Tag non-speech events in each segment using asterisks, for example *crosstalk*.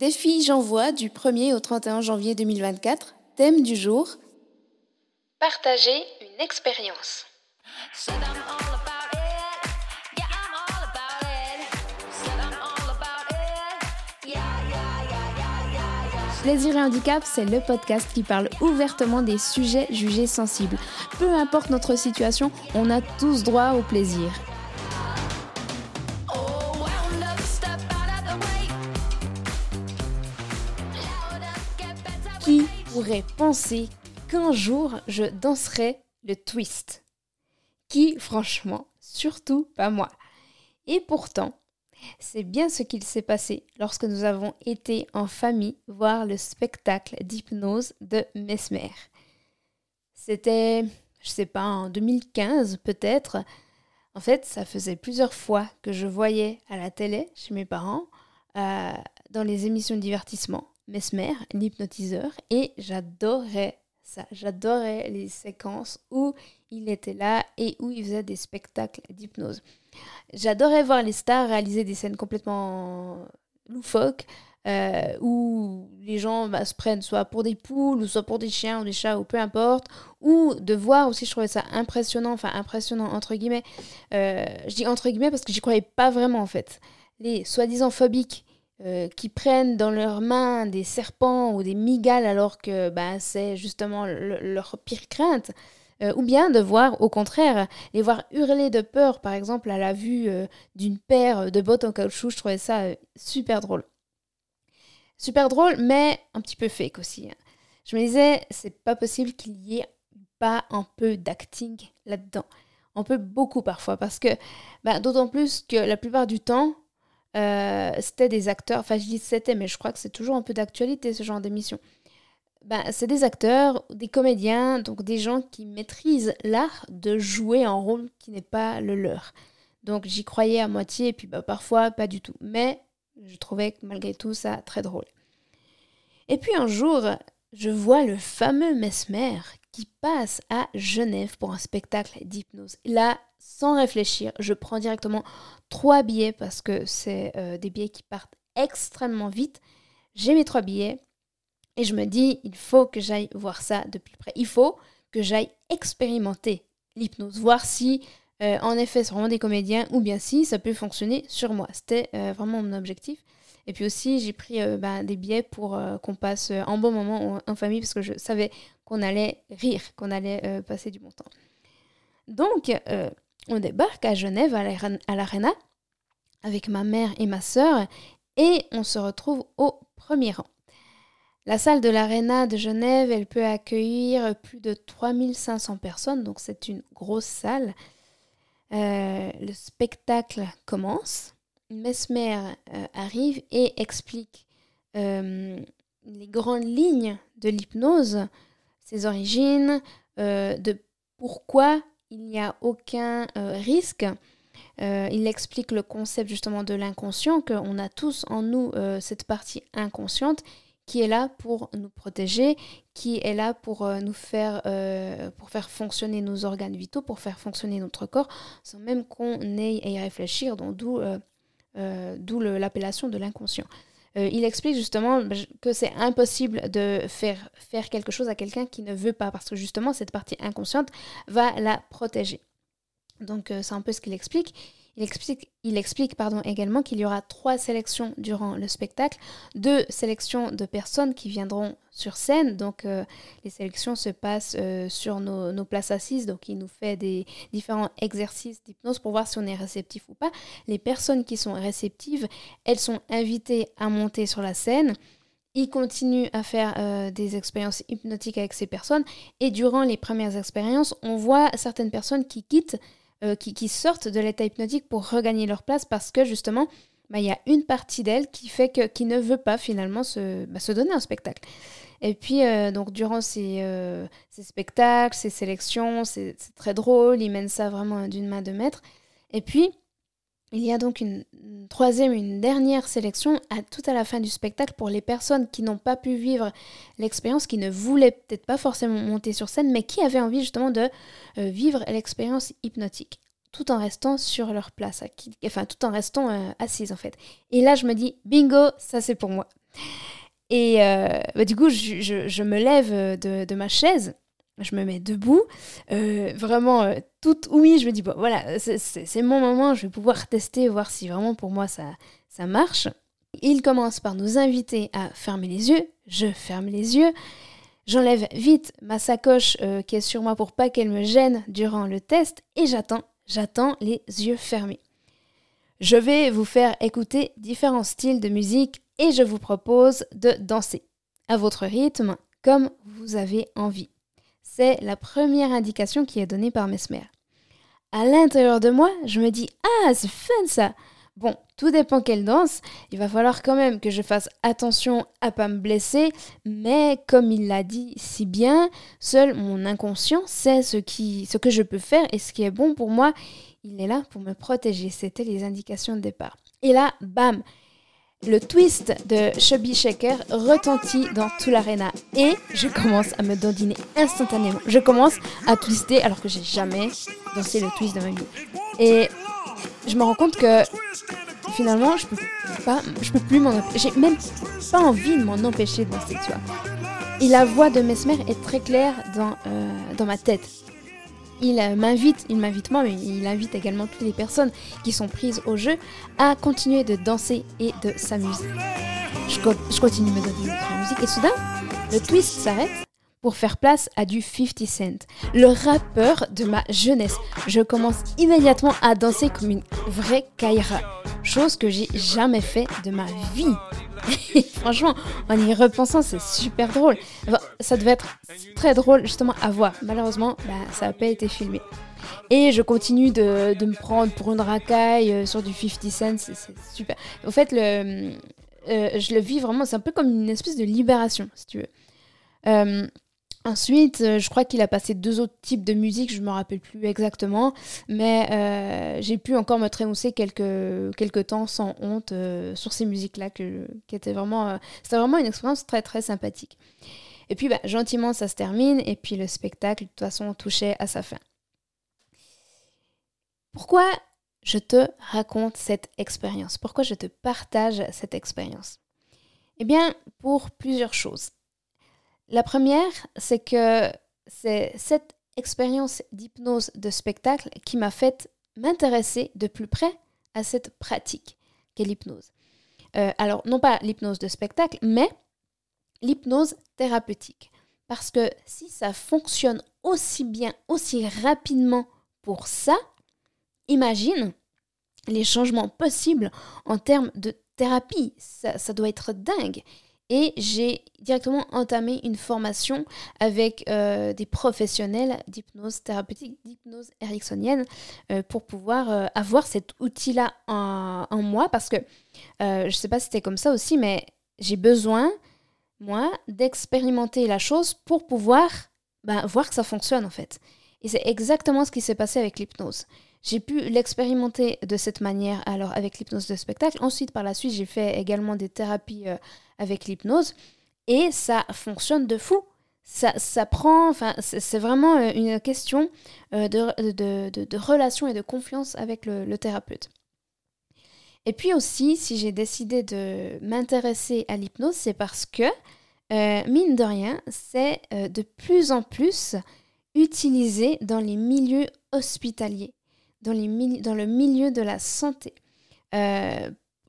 Défi J'envoie du 1er au 31 janvier 2024. Thème du jour Partager une expérience. Plaisir et handicap, c'est le podcast qui parle ouvertement des sujets jugés sensibles. Peu importe notre situation, on a tous droit au plaisir. Penser qu'un jour je danserais le twist Qui, franchement, surtout pas moi. Et pourtant, c'est bien ce qu'il s'est passé lorsque nous avons été en famille voir le spectacle d'hypnose de Mesmer. C'était, je sais pas, en 2015 peut-être. En fait, ça faisait plusieurs fois que je voyais à la télé chez mes parents, euh, dans les émissions de divertissement, Mesmer, l'hypnotiseur, et j'adorais ça. J'adorais les séquences où il était là et où il faisait des spectacles d'hypnose. J'adorais voir les stars réaliser des scènes complètement loufoques. Euh, où les gens bah, se prennent soit pour des poules, ou soit pour des chiens, ou des chats, ou peu importe, ou de voir aussi, je trouvais ça impressionnant, enfin impressionnant entre guillemets, euh, je dis entre guillemets parce que j'y croyais pas vraiment en fait, les soi-disant phobiques euh, qui prennent dans leurs mains des serpents ou des migales alors que bah, c'est justement leur pire crainte, euh, ou bien de voir, au contraire, les voir hurler de peur, par exemple, à la vue euh, d'une paire de bottes en caoutchouc. Je trouvais ça super drôle. Super drôle, mais un petit peu fake aussi. Hein. Je me disais, c'est pas possible qu'il y ait pas un peu d'acting là-dedans. Un peu beaucoup parfois, parce que, bah, d'autant plus que la plupart du temps, c'était des acteurs, enfin je dis c'était, mais je crois que c'est toujours un peu d'actualité ce genre d'émission ben, c'est des acteurs, des comédiens, donc des gens qui maîtrisent l'art de jouer un rôle qui n'est pas le leur. Donc j'y croyais à moitié, et puis bah, parfois pas du tout. Mais je trouvais malgré tout ça très drôle. Et puis un jour, je vois le fameux Mesmer qui passe à Genève pour un spectacle d'hypnose. Là, sans réfléchir, je prends directement trois billets parce que c'est euh, des billets qui partent extrêmement vite. J'ai mes trois billets et je me dis, il faut que j'aille voir ça de plus près. Il faut que j'aille expérimenter l'hypnose, voir si euh, en effet c'est vraiment des comédiens ou bien si ça peut fonctionner sur moi. C'était euh, vraiment mon objectif. Et puis aussi, j'ai pris bah, des billets pour qu'on passe un bon moment en, famille parce que je savais qu'on allait rire, qu'on allait passer du bon temps. Donc, on débarque à Genève, à l'Arena, avec ma mère et ma sœur, et on se retrouve au premier rang. La salle de l'Arena de Genève, elle peut accueillir plus de 3500 personnes, donc c'est une grosse salle. Euh, le spectacle commence. Mesmer euh, arrive et explique euh, les grandes lignes de l'hypnose, ses origines, de pourquoi il n'y a aucun risque. il explique le concept justement de l'inconscient, qu'on a tous en nous cette partie inconsciente qui est là pour nous protéger, qui est là pour euh, nous faire, euh, faire fonctionner nos organes vitaux, pour faire fonctionner notre corps, sans même qu'on ait à y réfléchir, d'où euh, l'appellation de l'inconscient. Il explique justement bah, que c'est impossible de faire, faire quelque chose à quelqu'un qui ne veut pas, parce que justement cette partie inconsciente va la protéger. Donc c'est un peu ce qu'il explique. Il explique, il également qu'il y aura trois sélections durant le spectacle, deux sélections de personnes qui viendront sur scène. Donc euh, les sélections se passent euh, sur nos, places assises, donc il nous fait des différents exercices d'hypnose pour voir si on est réceptif ou pas. Les personnes qui sont réceptives, elles sont invitées à monter sur la scène. Ils continuent à faire euh, des expériences hypnotiques avec ces personnes et durant les premières expériences, on voit certaines personnes qui quittent euh, qui, sortent de l'état hypnotique pour regagner leur place parce que justement, bah, il y a une partie d'elle qui fait que qui ne veut pas finalement se, bah, donner un spectacle. Et puis, euh, donc, durant ces, euh, ces, spectacles, ces sélections, c'est très drôle, ils mènent ça vraiment d'une main de maître. Et puis, il y a donc une, troisième, une dernière sélection à tout à la fin du spectacle pour les personnes qui n'ont pas pu vivre l'expérience, qui ne voulaient peut-être pas forcément monter sur scène, mais qui avaient envie justement de euh, vivre l'expérience hypnotique. tout en restant sur leur place, enfin tout en restant euh, assise en fait. Et là, je me dis, bingo, ça c'est pour moi. Et euh, bah, du coup, je, me lève de, ma chaise, je me mets debout, euh, vraiment toute oui, je me dis, bon voilà, c'est mon moment, je vais pouvoir tester, voir si vraiment pour moi ça, ça marche. Il commence par nous inviter à fermer les yeux, je ferme les yeux, j'enlève vite ma sacoche qui est sur moi pour pas qu'elle me gêne durant le test et j'attends J'attends les yeux fermés. Je vais vous faire écouter différents styles de musique et je vous propose de danser à votre rythme comme vous avez envie. C'est la première indication qui est donnée par Mesmer. À l'intérieur de moi, je me dis Ah, c'est fun ça Bon, tout dépend quelle danse. Il va falloir quand même que je fasse attention à pas me blesser, mais comme il l'a dit si bien, seul mon inconscient sait ce, qui, ce que je peux faire et ce qui est bon pour moi. Il est là pour me protéger. C'était les indications de départ. Et là, bam, le twist de Chubby Shaker retentit dans tout l'arena et je commence à me dandiner instantanément. Je commence à twister alors que j'ai jamais dansé le twist de ma vie. Et je me rends compte que finalement, je peux peux plus m'en J'ai même pas envie de m'en empêcher de danser, tu vois. Et la voix de Mesmer est très claire dans, euh, dans ma tête. Il m'invite, il m'invite moi, mais il invite également toutes les personnes qui sont prises au jeu à continuer de danser et de s'amuser. Je, continue me donner la musique et soudain, le twist s'arrête pour faire place à du 50 Cent, le rappeur de ma jeunesse. Je commence immédiatement à danser comme une vraie Kaira, chose que j'ai jamais fait de ma vie. *laughs* franchement, en y repensant, c'est super drôle. ça devait être très drôle justement à voir. Malheureusement, bah, ça n'a pas été filmé. Et je continue de, me prendre pour une racaille euh, sur du 50 Cent, c'est super. En fait, euh, je le vis vraiment, c'est un peu comme une espèce de libération, si tu veux. Euh, Ensuite, euh, je crois qu'il a passé deux autres types de musique, je ne me rappelle plus exactement, mais euh, j'ai pu encore me trémousser quelques, temps sans honte euh, sur ces musiques-là, qui étaient vraiment, c'était vraiment une expérience très très sympathique. Et puis, bah, gentiment, ça se termine, et puis le spectacle, de toute façon, touchait à sa fin. Pourquoi je te raconte cette expérience? Pourquoi je te partage cette expérience? Eh bien, pour plusieurs choses. La première, c'est que c'est cette expérience d'hypnose de spectacle qui m'a fait m'intéresser de plus près à cette pratique qu'est l'hypnose. Euh, alors, non pas l'hypnose de spectacle, mais l'hypnose thérapeutique. Parce que si ça fonctionne aussi bien, aussi rapidement pour ça, imagine les changements possibles en termes de thérapie. Ça, ça doit être dingue. Et j'ai directement entamé une formation avec euh, des professionnels d'hypnose thérapeutique, d'hypnose ericksonienne, euh, pour pouvoir euh, avoir cet outil-là en, moi. Parce que je ne sais pas si c'était comme ça aussi, mais j'ai besoin, moi, d'expérimenter la chose pour pouvoir ben, voir que ça fonctionne en fait. Et c'est exactement ce qui s'est passé avec l'hypnose. J'ai pu l'expérimenter de cette manière alors avec l'hypnose de spectacle. Ensuite, par la suite, j'ai fait également des thérapies avec l'hypnose et ça fonctionne de fou. Ça, ça prend, enfin, c'est vraiment euh, une question euh, de, de, de, relation et de confiance avec le, thérapeute. Et puis aussi, si j'ai décidé de m'intéresser à l'hypnose, c'est parce que, euh, mine de rien, c'est de plus en plus utilisé dans les milieux hospitaliers, dans, les dans le milieu de la santé.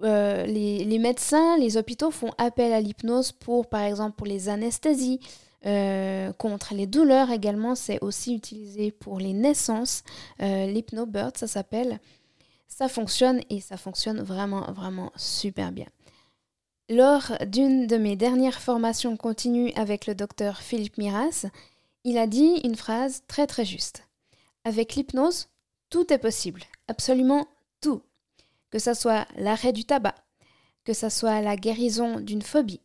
Les, médecins, les hôpitaux font appel à l'hypnose pour, par exemple, pour les anesthésies, euh, contre les douleurs également. C'est aussi utilisé pour les naissances. Euh, L'hypnobird, ça s'appelle. Ça fonctionne et ça fonctionne vraiment, vraiment super bien. Lors d'une de mes dernières formations continues avec le docteur Philippe Miras, il a dit une phrase très très juste. Avec l'hypnose, tout est possible, absolument tout que ce soit l'arrêt du tabac, que ce soit la guérison d'une phobie,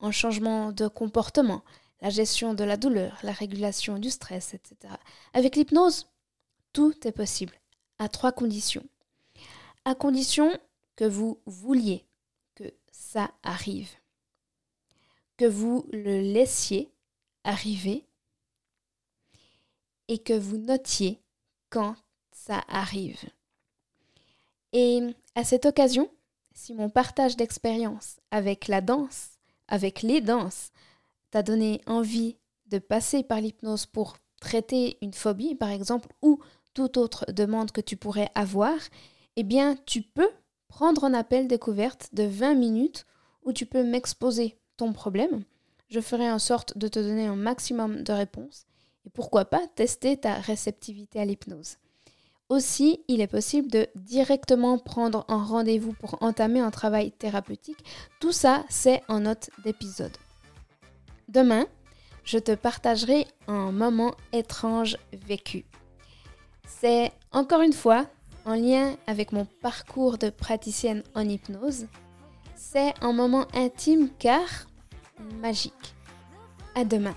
un changement de comportement, la gestion de la douleur, la régulation du stress, etc. Avec l'hypnose, tout est possible, à trois conditions. À condition que vous vouliez que ça arrive, que vous le laissiez arriver et que vous notiez quand ça arrive. Et à cette occasion, si mon partage d'expérience avec la danse, avec les danses, t'a donné envie de passer par l'hypnose pour traiter une phobie, par exemple, ou toute autre demande que tu pourrais avoir, eh bien, tu peux prendre un appel découverte de 20 minutes où tu peux m'exposer ton problème. Je ferai en sorte de te donner un maximum de réponses et pourquoi pas tester ta réceptivité à l'hypnose. Aussi, il est possible de directement prendre un rendez-vous pour entamer un travail thérapeutique. Tout ça, c'est en note d'épisode. Demain, je te partagerai un moment étrange vécu. C'est encore une fois en lien avec mon parcours de praticienne en hypnose. C'est un moment intime car magique. À demain.